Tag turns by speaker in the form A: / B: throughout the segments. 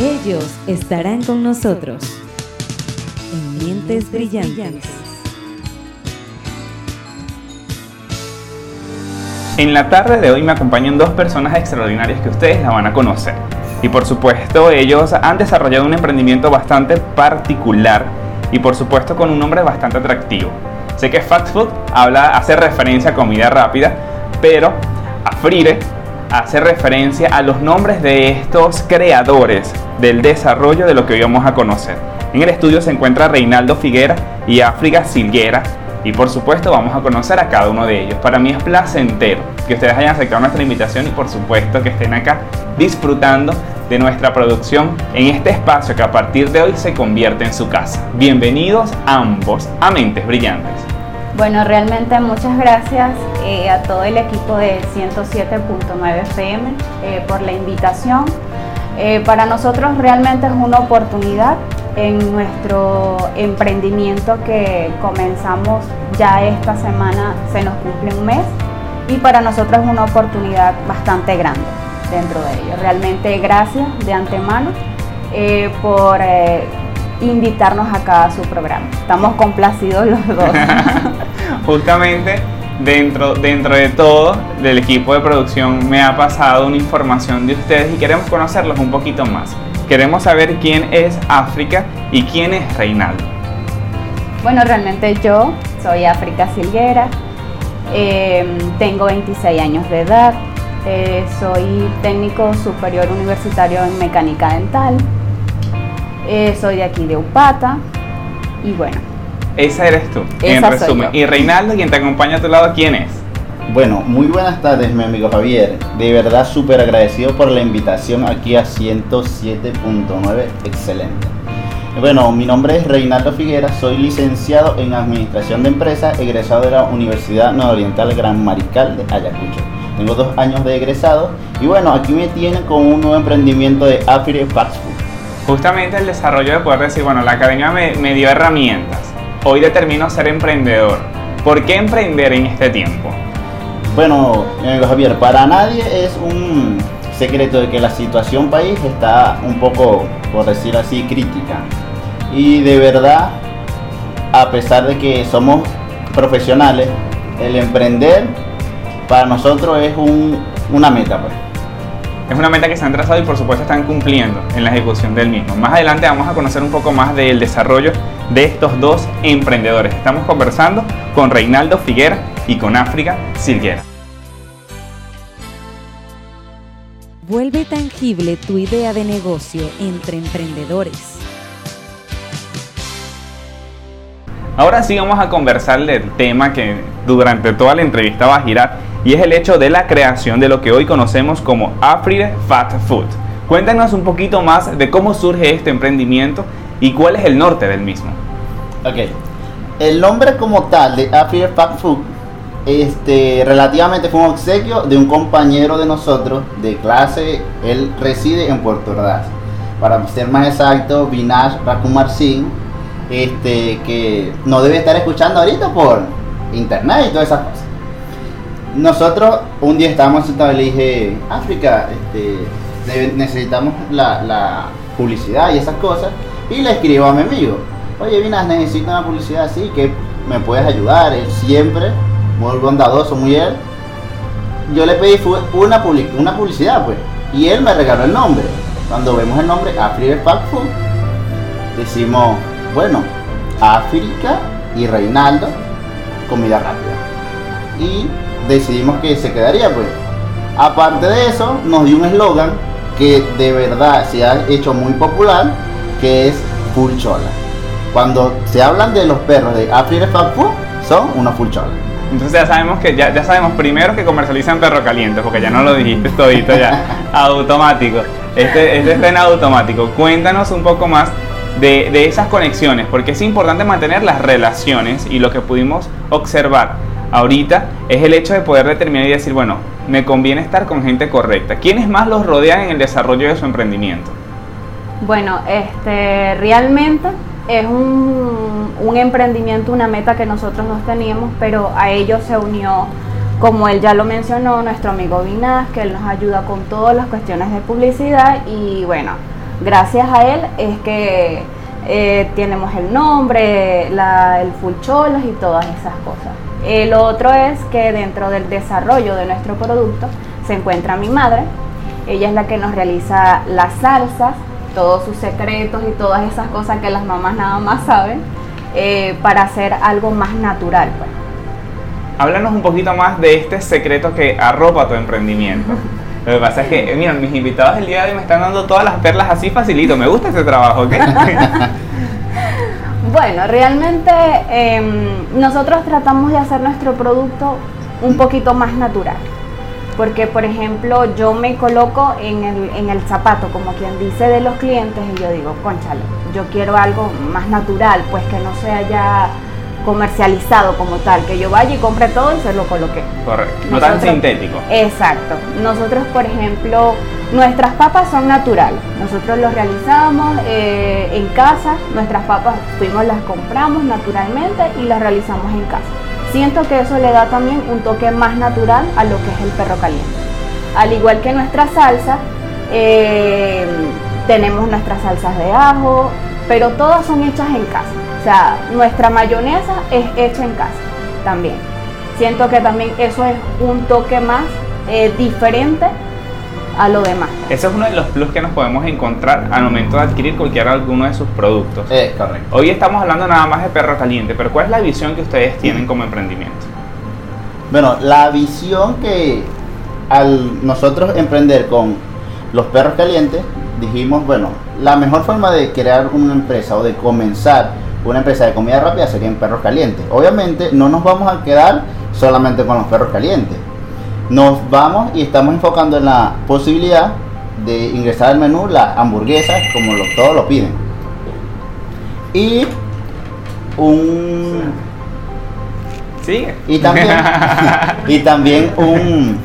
A: Ellos estarán con nosotros en Mientes Brillantes.
B: En la tarde de hoy me acompañan dos personas extraordinarias que ustedes la van a conocer. Y por supuesto ellos han desarrollado un emprendimiento bastante particular y por supuesto con un nombre bastante atractivo. Sé que Fast Food habla, hace referencia a comida rápida, pero Afrire hace referencia a los nombres de estos creadores del desarrollo de lo que hoy vamos a conocer. En el estudio se encuentra Reinaldo Figuera y África Silguera y por supuesto vamos a conocer a cada uno de ellos. Para mí es placentero que ustedes hayan aceptado nuestra invitación y por supuesto que estén acá disfrutando de nuestra producción en este espacio que a partir de hoy se convierte en su casa. Bienvenidos ambos a Mentes Brillantes.
C: Bueno, realmente muchas gracias eh, a todo el equipo de 107.9 FM eh, por la invitación. Eh, para nosotros realmente es una oportunidad en nuestro emprendimiento que comenzamos ya esta semana, se nos cumple un mes y para nosotros es una oportunidad bastante grande dentro de ello. Realmente gracias de antemano eh, por eh, invitarnos acá a su programa. Estamos complacidos los dos.
B: Justamente dentro, dentro de todo del equipo de producción me ha pasado una información de ustedes y queremos conocerlos un poquito más. Queremos saber quién es África y quién es Reinaldo.
C: Bueno, realmente yo soy África Silguera, em, tengo 26 años de edad, eh, soy técnico superior universitario en mecánica dental, eh, soy de aquí de Upata y bueno.
B: Esa eres tú, en resumen. Y Reinaldo, quien te acompaña a tu lado, ¿quién es?
D: Bueno, muy buenas tardes, mi amigo Javier. De verdad, súper agradecido por la invitación aquí a 107.9. Excelente. Bueno, mi nombre es Reinaldo Figuera, soy licenciado en Administración de Empresas, egresado de la Universidad Nororiental Gran Mariscal de Ayacucho. Tengo dos años de egresado y bueno, aquí me tienen con un nuevo emprendimiento de Afri Fast Food.
B: Justamente el desarrollo de poder decir, bueno, la academia me, me dio herramientas. Hoy determino ser emprendedor. ¿Por qué emprender en este tiempo?
D: Bueno, amigo Javier, para nadie es un secreto de que la situación país está un poco, por decir así, crítica. Y de verdad, a pesar de que somos profesionales, el emprender para nosotros es una meta. Pues.
B: Es una meta que se han trazado y por supuesto están cumpliendo en la ejecución del mismo. Más adelante vamos a conocer un poco más del desarrollo de estos dos emprendedores. Estamos conversando con Reinaldo Figuera y con África Silguera.
A: Vuelve tangible tu idea de negocio entre emprendedores.
B: Ahora sí vamos a conversar del tema que durante toda la entrevista va a girar y es el hecho de la creación de lo que hoy conocemos como Afrire Fat Food. Cuéntanos un poquito más de cómo surge este emprendimiento y cuál es el norte del mismo.
D: Ok, el nombre como tal de Afrire Fat Food este, relativamente fue un obsequio de un compañero de nosotros de clase. Él reside en Puerto Ordaz. Para ser más exacto, Vinash Rakumar Singh, este, que no debe estar escuchando ahorita por internet y todas esas cosas. Nosotros un día estábamos sentados y le dije, África, este, necesitamos la, publicidad y esas cosas. Y le escribo a mi amigo, oye Vinash, necesito una publicidad así, que me puedes ayudar. Él siempre muy bondadoso, muy él. Yo le pedí una, una publicidad, pues, y él me regaló el nombre. Cuando vemos el nombre Africa Pack Food, decimos, bueno, África y Reinaldo, comida rápida. Y decidimos que se quedaría, pues. Aparte de eso, nos dio un eslogan que de verdad se ha hecho muy popular, que es Full Chola. Cuando se hablan de los perros de Pack Food, son unos Full Chola.
B: Entonces ya sabemos que ya, ya sabemos primero que comercializan perro caliente, porque ya no lo dijiste todito ya, automático. Este, este está en automático. Cuéntanos un poco más de, de, esas conexiones, porque es importante mantener las relaciones y lo que pudimos observar ahorita es el hecho de poder determinar y decir, bueno, me conviene estar con gente correcta. ¿Quiénes más los rodean en el desarrollo de su emprendimiento?
C: Bueno, este, realmente es un, emprendimiento, una meta que nosotros nos teníamos, pero a ello se unió, como él ya lo mencionó, nuestro amigo Vinaz, que él nos ayuda con todas las cuestiones de publicidad y bueno, gracias a él es que eh, tenemos el nombre, el full cholos y todas esas cosas. El otro es que dentro del desarrollo de nuestro producto se encuentra mi madre. Ella es la que nos realiza las salsas, todos sus secretos y todas esas cosas que las mamás nada más saben eh, para hacer algo más natural. Pues.
B: Háblanos un poquito más de este secreto que arropa tu emprendimiento. Lo que pasa es que, mira, mis invitados el día de hoy me están dando todas las perlas así facilito. Me gusta ese trabajo, ¿ok?
C: bueno, realmente em, nosotros tratamos de hacer nuestro producto un poquito más natural. Porque, por ejemplo, yo me coloco en el, en el zapato, como quien dice, de los clientes y yo digo, conchale, yo quiero algo más natural, pues que no sea ya comercializado como tal, que yo vaya y compre todo y se lo coloque.
B: Correcto, no tan sintético.
C: Exacto. Nosotros, por ejemplo, nuestras papas son naturales. Nosotros los realizamos eh, en casa, nuestras papas fuimos, las compramos naturalmente y las realizamos en casa. Siento que eso le da también un toque más natural a lo que es el perro caliente. Al igual que nuestra salsa, eh, tenemos nuestras salsas de ajo, pero todas son hechas en casa. O sea, nuestra mayonesa es hecha en casa también. Siento que también eso es un toque más eh, diferente a lo demás.
B: Ese es uno de los plus que nos podemos encontrar al momento de adquirir cualquiera alguno de sus productos.
D: Es correcto.
B: Hoy estamos hablando nada más de perro caliente, pero ¿cuál es la visión que ustedes tienen como emprendimiento?
D: Bueno, la visión que al nosotros emprender con los perros calientes, dijimos, bueno, la mejor forma de crear una empresa o de comenzar una empresa de comida rápida sería en perros calientes. Obviamente no nos vamos a quedar solamente con los perros calientes. Nos vamos y estamos enfocando en la posibilidad de ingresar al menú las hamburguesas como todos lo piden. Y un...
B: Sigue.
D: Y también, y también un,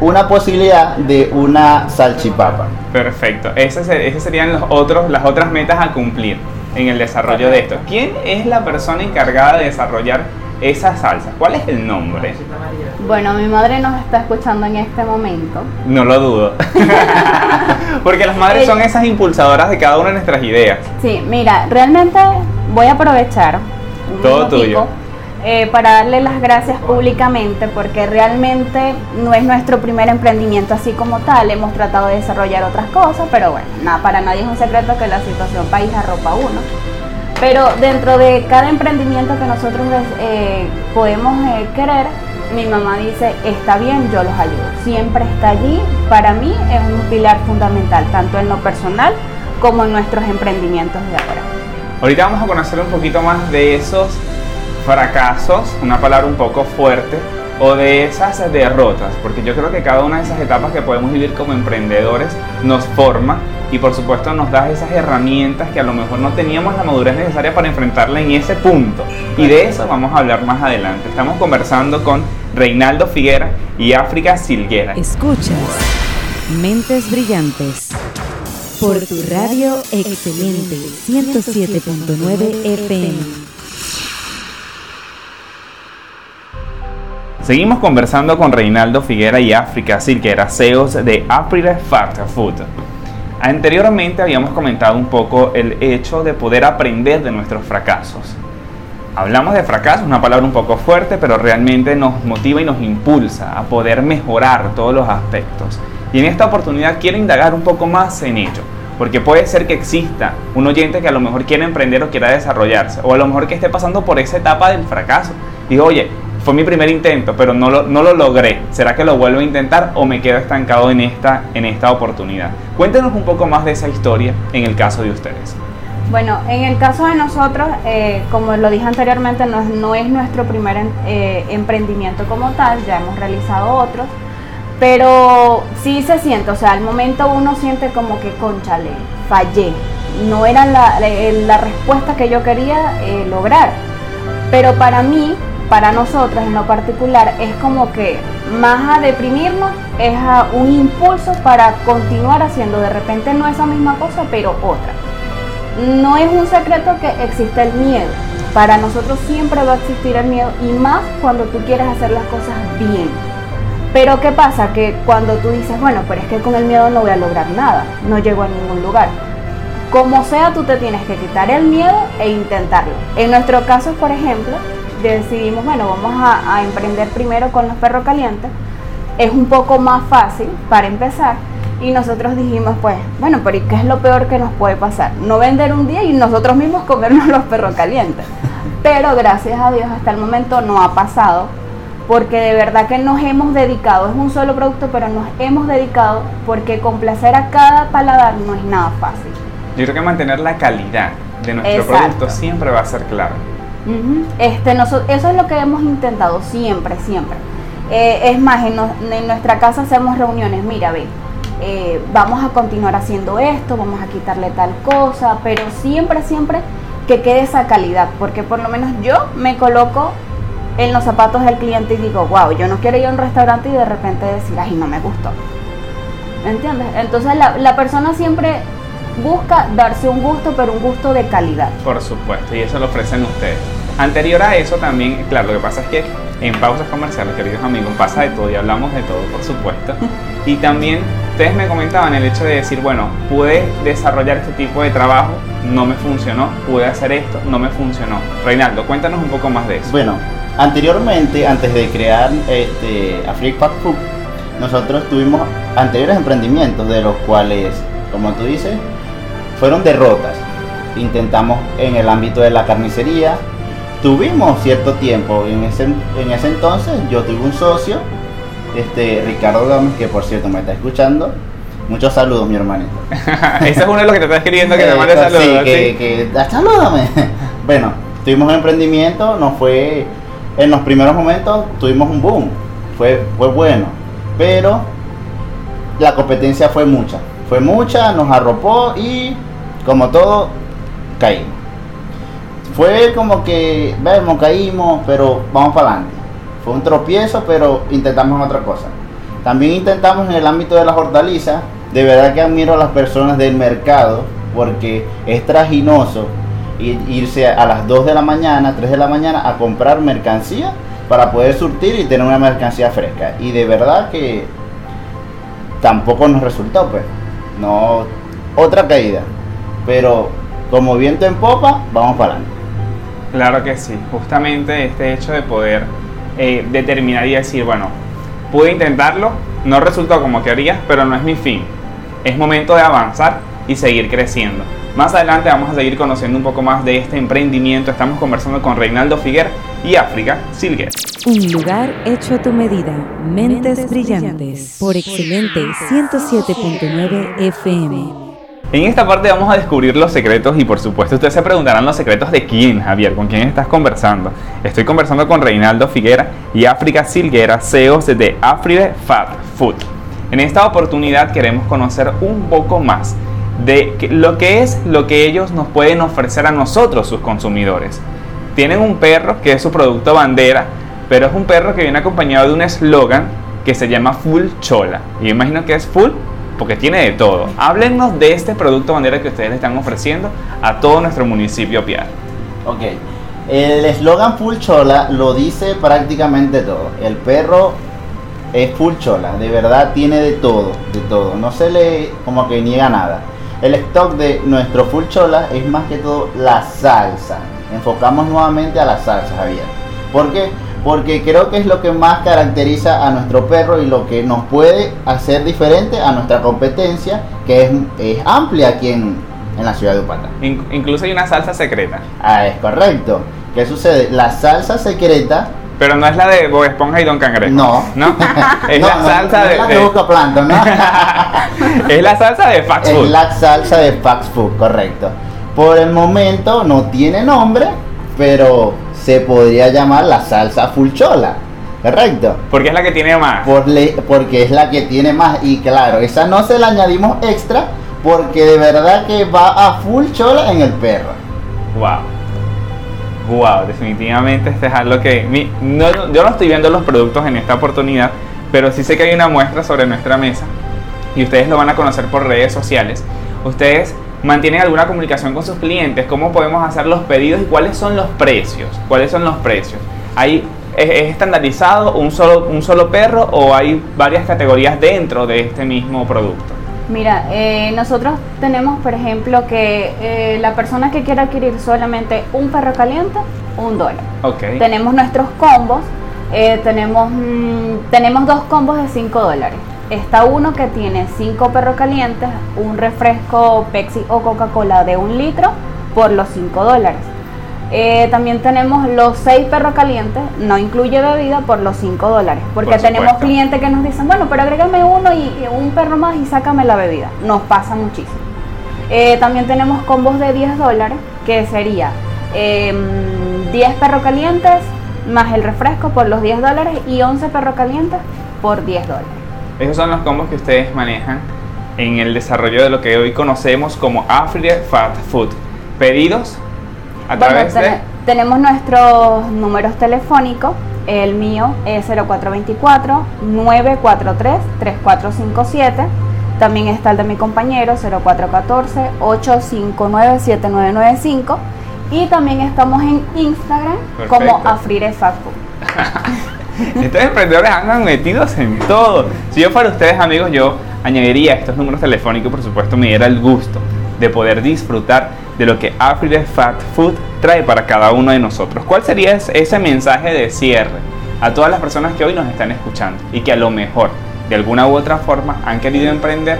D: una posibilidad de una salchipapa.
B: Perfecto. Esas, serían los otros, las otras metas a cumplir en el desarrollo de esto. ¿Quién es la persona encargada de desarrollar esa salsa? ¿Cuál es el nombre?
C: Bueno, mi madre nos está escuchando en este momento.
B: No lo dudo. Porque las madres son esas impulsadoras de cada una de nuestras ideas.
C: Sí, mira, realmente voy a aprovechar
B: un Todo tuyo.
C: Eh, para darle las gracias públicamente porque realmente no es nuestro primer emprendimiento así como tal, hemos tratado de desarrollar otras cosas, pero bueno, nada, para nadie es un secreto que la situación país arropa uno. Pero dentro de cada emprendimiento que nosotros eh, podemos eh, querer, mi mamá dice, está bien, yo los ayudo. Siempre está allí, para mí es un pilar fundamental, tanto en lo personal como en nuestros emprendimientos de ahora.
B: Ahorita vamos a conocer un poquito más de esos fracasos, una palabra un poco fuerte, o de esas derrotas, porque yo creo que cada una de esas etapas que podemos vivir como emprendedores nos forma y por supuesto nos da esas herramientas que a lo mejor no teníamos la madurez necesaria para enfrentarla en ese punto. Y de eso vamos a hablar más adelante. Estamos conversando con Reinaldo Figuera y África Silguera.
A: Escuchas Mentes Brillantes por tu radio excelente 107.9 FM.
B: Seguimos conversando con Reinaldo Figuera y África Silquera, CEOs de April Fast Food. Anteriormente habíamos comentado un poco el hecho de poder aprender de nuestros fracasos. Hablamos de fracaso, una palabra un poco fuerte, pero realmente nos motiva y nos impulsa a poder mejorar todos los aspectos. Y en esta oportunidad quiero indagar un poco más en ello, porque puede ser que exista un oyente que a lo mejor quiera emprender o quiera desarrollarse, o a lo mejor que esté pasando por esa etapa del fracaso. Y oye, fue mi primer intento, pero no lo, no lo logré. ¿Será que lo vuelvo a intentar o me quedo estancado en esta, en esta oportunidad? Cuéntenos un poco más de esa historia en el caso de ustedes.
C: Bueno, en el caso de nosotros, eh, como lo dije anteriormente, no, es nuestro primer eh, emprendimiento como tal, ya hemos realizado otros, pero sí se siente, o sea, al momento uno siente como que, conchale, fallé, no era la, la respuesta que yo quería eh, lograr, pero para mí para nosotros en lo particular es como que más a deprimirnos es a un impulso para continuar haciendo de repente no esa misma cosa pero otra. No es un secreto que existe el miedo. Para nosotros siempre va a existir el miedo y más cuando tú quieres hacer las cosas bien. Pero ¿qué pasa? Que cuando tú dices, bueno, pero es que con el miedo no voy a lograr nada, no llego a ningún lugar. como sea, tú te tienes que quitar el miedo e intentarlo. En nuestro caso, por ejemplo, decidimos, bueno, vamos a, a emprender primero con los perros calientes. Es un poco más fácil para empezar. Y nosotros dijimos, pues, bueno, pero ¿y qué es lo peor que nos puede pasar? No vender un día y nosotros mismos comernos los perros calientes. Pero gracias a Dios hasta el momento no ha pasado, porque de verdad que nos hemos dedicado, es un solo producto, pero nos hemos dedicado porque complacer a cada paladar no es nada fácil.
B: Yo creo que mantener la calidad de nuestro
C: Exacto.
B: producto siempre va a ser clave.
C: Este, noso- eso es lo que hemos intentado siempre, siempre. Eh, es más, en, nuestra casa hacemos reuniones, mira, ve, eh, vamos a continuar haciendo esto, vamos a quitarle tal cosa, pero siempre, siempre que quede esa calidad, porque por lo menos yo me coloco en los zapatos del cliente y digo, wow, yo no quiero ir a un restaurante y de repente decir, ay, no me gustó. ¿Me entiendes? Entonces la, la persona siempre busca darse un gusto, pero un gusto de calidad.
B: Por supuesto, y eso lo ofrecen ustedes. Anterior a eso también, claro, lo que pasa es que en pausas comerciales, queridos amigos, pasa de todo y hablamos de todo, por supuesto. Y también ustedes me comentaban el hecho de decir, bueno, pude desarrollar este tipo de trabajo, no me funcionó, pude hacer esto, no me funcionó. Reinaldo, cuéntanos un poco más de eso.
D: Bueno, anteriormente, antes de crear este, Afrique Fast Food, nosotros tuvimos anteriores emprendimientos de los cuales, como tú dices, fueron derrotas. Intentamos en el ámbito de la carnicería, tuvimos cierto tiempo, en ese, en ese entonces yo tuve un socio, este, Ricardo Gómez, que por cierto me está escuchando. Muchos saludos, mi hermanito.
B: Ese es uno de los que te está escribiendo que te mande saludos.
D: sí,
B: ¿sí?
D: que, que, ah, salúdame. bueno, tuvimos un emprendimiento, nos fue, en los primeros momentos tuvimos un boom, fue, fue bueno, pero la competencia fue mucha, fue mucha, nos arropó y como todo, caímos. Fue como que, vemos, caímos, pero vamos para adelante. Fue un tropiezo, pero intentamos otra cosa. También intentamos en el ámbito de las hortalizas. De verdad que admiro a las personas del mercado porque es trajinoso irse a las 2 de la mañana, 3 de la mañana a comprar mercancía para poder surtir y tener una mercancía fresca. Y de verdad que tampoco nos resultó, pues. No, otra caída. Pero como viento en popa, vamos para adelante.
B: Claro que sí, justamente este hecho de poder eh, determinar y decir, bueno, pude intentarlo, no resultó como quería, pero no es mi fin. Es momento de avanzar y seguir creciendo. Más adelante vamos a seguir conociendo un poco más de este emprendimiento. Estamos conversando con Reinaldo Figuer y África Silguer.
A: Un lugar hecho a tu medida. Mentes brillantes. Por excelente 107.9 FM.
B: En esta parte vamos a descubrir los secretos y por supuesto ustedes se preguntarán los secretos de quién, Javier, con quién estás conversando. Estoy conversando con Reinaldo Figuera y África Silguera, CEOs de Afride Fat Food. En esta oportunidad queremos conocer un poco más de lo que es lo que ellos nos pueden ofrecer a nosotros, sus consumidores. Tienen un perro que es su producto bandera, pero es un perro que viene acompañado de un eslogan que se llama Full Chola. Y imagino que es full porque tiene de todo. Háblenos de este producto bandera que ustedes le están ofreciendo a todo nuestro municipio Piar.
D: Ok. El eslogan Full Chola lo dice prácticamente todo. El perro es Full Chola, de verdad tiene de todo, de todo. No se le como que niega nada. El stock de nuestro Full Chola es más que todo la salsa. Enfocamos nuevamente a la salsa, Javier. ¿Por qué? Porque creo que es lo que más caracteriza a nuestro perro y lo que nos puede hacer diferente a nuestra competencia, que es, es amplia aquí en, en la ciudad de Upata.
B: In- incluso hay una salsa secreta,
D: Ah, es correcto. ¿Qué sucede? La salsa secreta.
B: pero no es la de Bob Esponja y Don Cangrejo.
D: No.
B: ¿No? Es
D: No,
B: la
D: no,
B: salsa
D: no
B: de,
D: es la que
B: de-
D: busca Plankton, ¿no?
B: es la salsa de fast
D: es la salsa de Fax Food, correcto. Por el momento no tiene nombre, pero se podría llamar la salsa fulchola. Correcto.
B: Porque es la que tiene más.
D: Por le- porque es la que tiene más. Y claro, esa no se la añadimos extra porque de verdad que va a full chola en el perro.
B: Wow. Wow, definitivamente este es algo que mi- no, no- yo no estoy viendo los productos en esta oportunidad, pero sí sé que hay una muestra sobre nuestra mesa y ustedes lo van a conocer por redes sociales. Ustedes mantienen alguna comunicación con sus clientes, cómo podemos hacer los pedidos y cuáles son los precios. ¿Cuáles son los precios? ¿Hay, es, es estandarizado un solo, un solo perro o hay varias categorías dentro de este mismo producto?
C: Mira, eh, nosotros tenemos, por ejemplo, que eh, la persona que quiera adquirir solamente un perro caliente, un dólar.
B: Ok.
C: Tenemos nuestros combos, eh, tenemos, mm, tenemos dos combos de 5 dólares. Está uno que tiene 5 perros calientes, un refresco Pepsi o Coca-Cola de un litro por los 5 dólares. Eh, también tenemos los 6 perros calientes, no incluye bebida, por los 5 dólares. Porque
B: Por
C: tenemos clientes que nos dicen, bueno, pero agrégame uno y, y un perro más y sácame la bebida. Nos pasa muchísimo. Eh, también tenemos combos de 10 dólares, que sería em, 10 perros calientes más el refresco por los 10 dólares y 11 perros calientes por 10 dólares.
B: Esos son los combos que ustedes manejan en el desarrollo de lo que hoy conocemos como Africa Fat Food. Pedidos a
C: Bueno,
B: través de...
C: Tenemos nuestros números telefónicos. El mío es 0424-943-3457. También está el de mi compañero 0414-859-7995. Y también estamos en Instagram como
B: Perfecto.
C: Afrire Fast Food.
B: Estos emprendedores andan metidos en todo. Si yo fuera ustedes, amigos, yo añadiría estos números telefónicos, por supuesto, me diera el gusto de poder disfrutar de lo que Africa Fat Food trae para cada uno de nosotros. ¿Cuál sería es- ese mensaje de cierre a todas las personas que hoy nos están escuchando y que a lo mejor, de alguna u otra forma, han querido emprender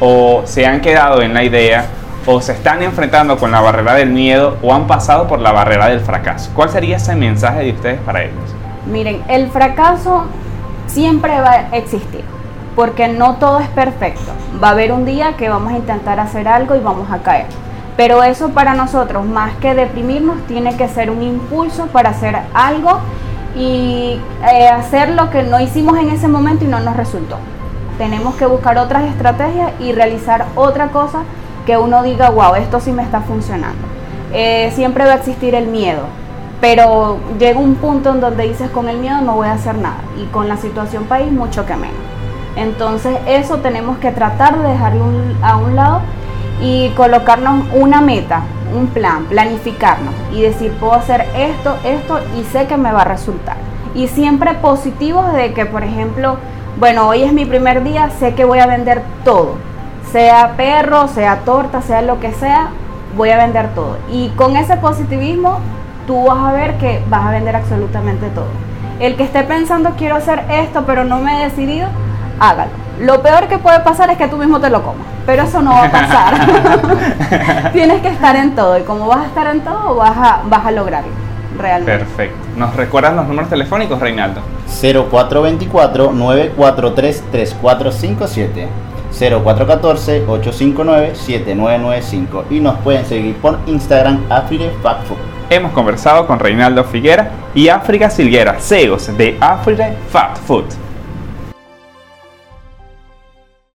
B: o se han quedado en la idea o se están enfrentando con la barrera del miedo o han pasado por la barrera del fracaso? ¿Cuál sería ese mensaje de ustedes para ellos?
C: Miren, el fracaso siempre va a existir, porque no todo es perfecto. Va a haber un día que vamos a intentar hacer algo y vamos a caer. Pero eso para nosotros, más que deprimirnos, tiene que ser un impulso para hacer algo y eh, hacer lo que no hicimos en ese momento y no nos resultó. Tenemos que buscar otras estrategias y realizar otra cosa que uno diga, wow, esto sí me está funcionando. Eh, siempre va a existir el miedo, pero llega un punto en donde dices con el miedo no voy a hacer nada y con la situación país mucho que menos. Entonces eso tenemos que tratar de dejarlo a un lado y colocarnos una meta, un plan, planificarnos y decir puedo hacer esto, esto y sé que me va a resultar. Y siempre positivos de que, por ejemplo, bueno, hoy es mi primer día, sé que voy a vender todo, sea perro, sea torta, sea lo que sea, voy a vender todo. Y con ese positivismo tú vas a ver que vas a vender absolutamente todo. El que esté pensando quiero hacer esto pero no me he decidido, hágalo. Lo peor que puede pasar es que tú mismo te lo comas, pero eso no va a pasar. Tienes que estar en todo y como vas a estar en todo vas a, vas a lograrlo, realmente.
B: Perfecto. ¿Nos recuerdan los números telefónicos, Reinaldo?
D: 0424-943-3457. 0414-859-7995. Y nos pueden seguir por Instagram, Food.
B: Hemos conversado con Reinaldo Figuera y África Silguera, CEOs de Africa Fat Food.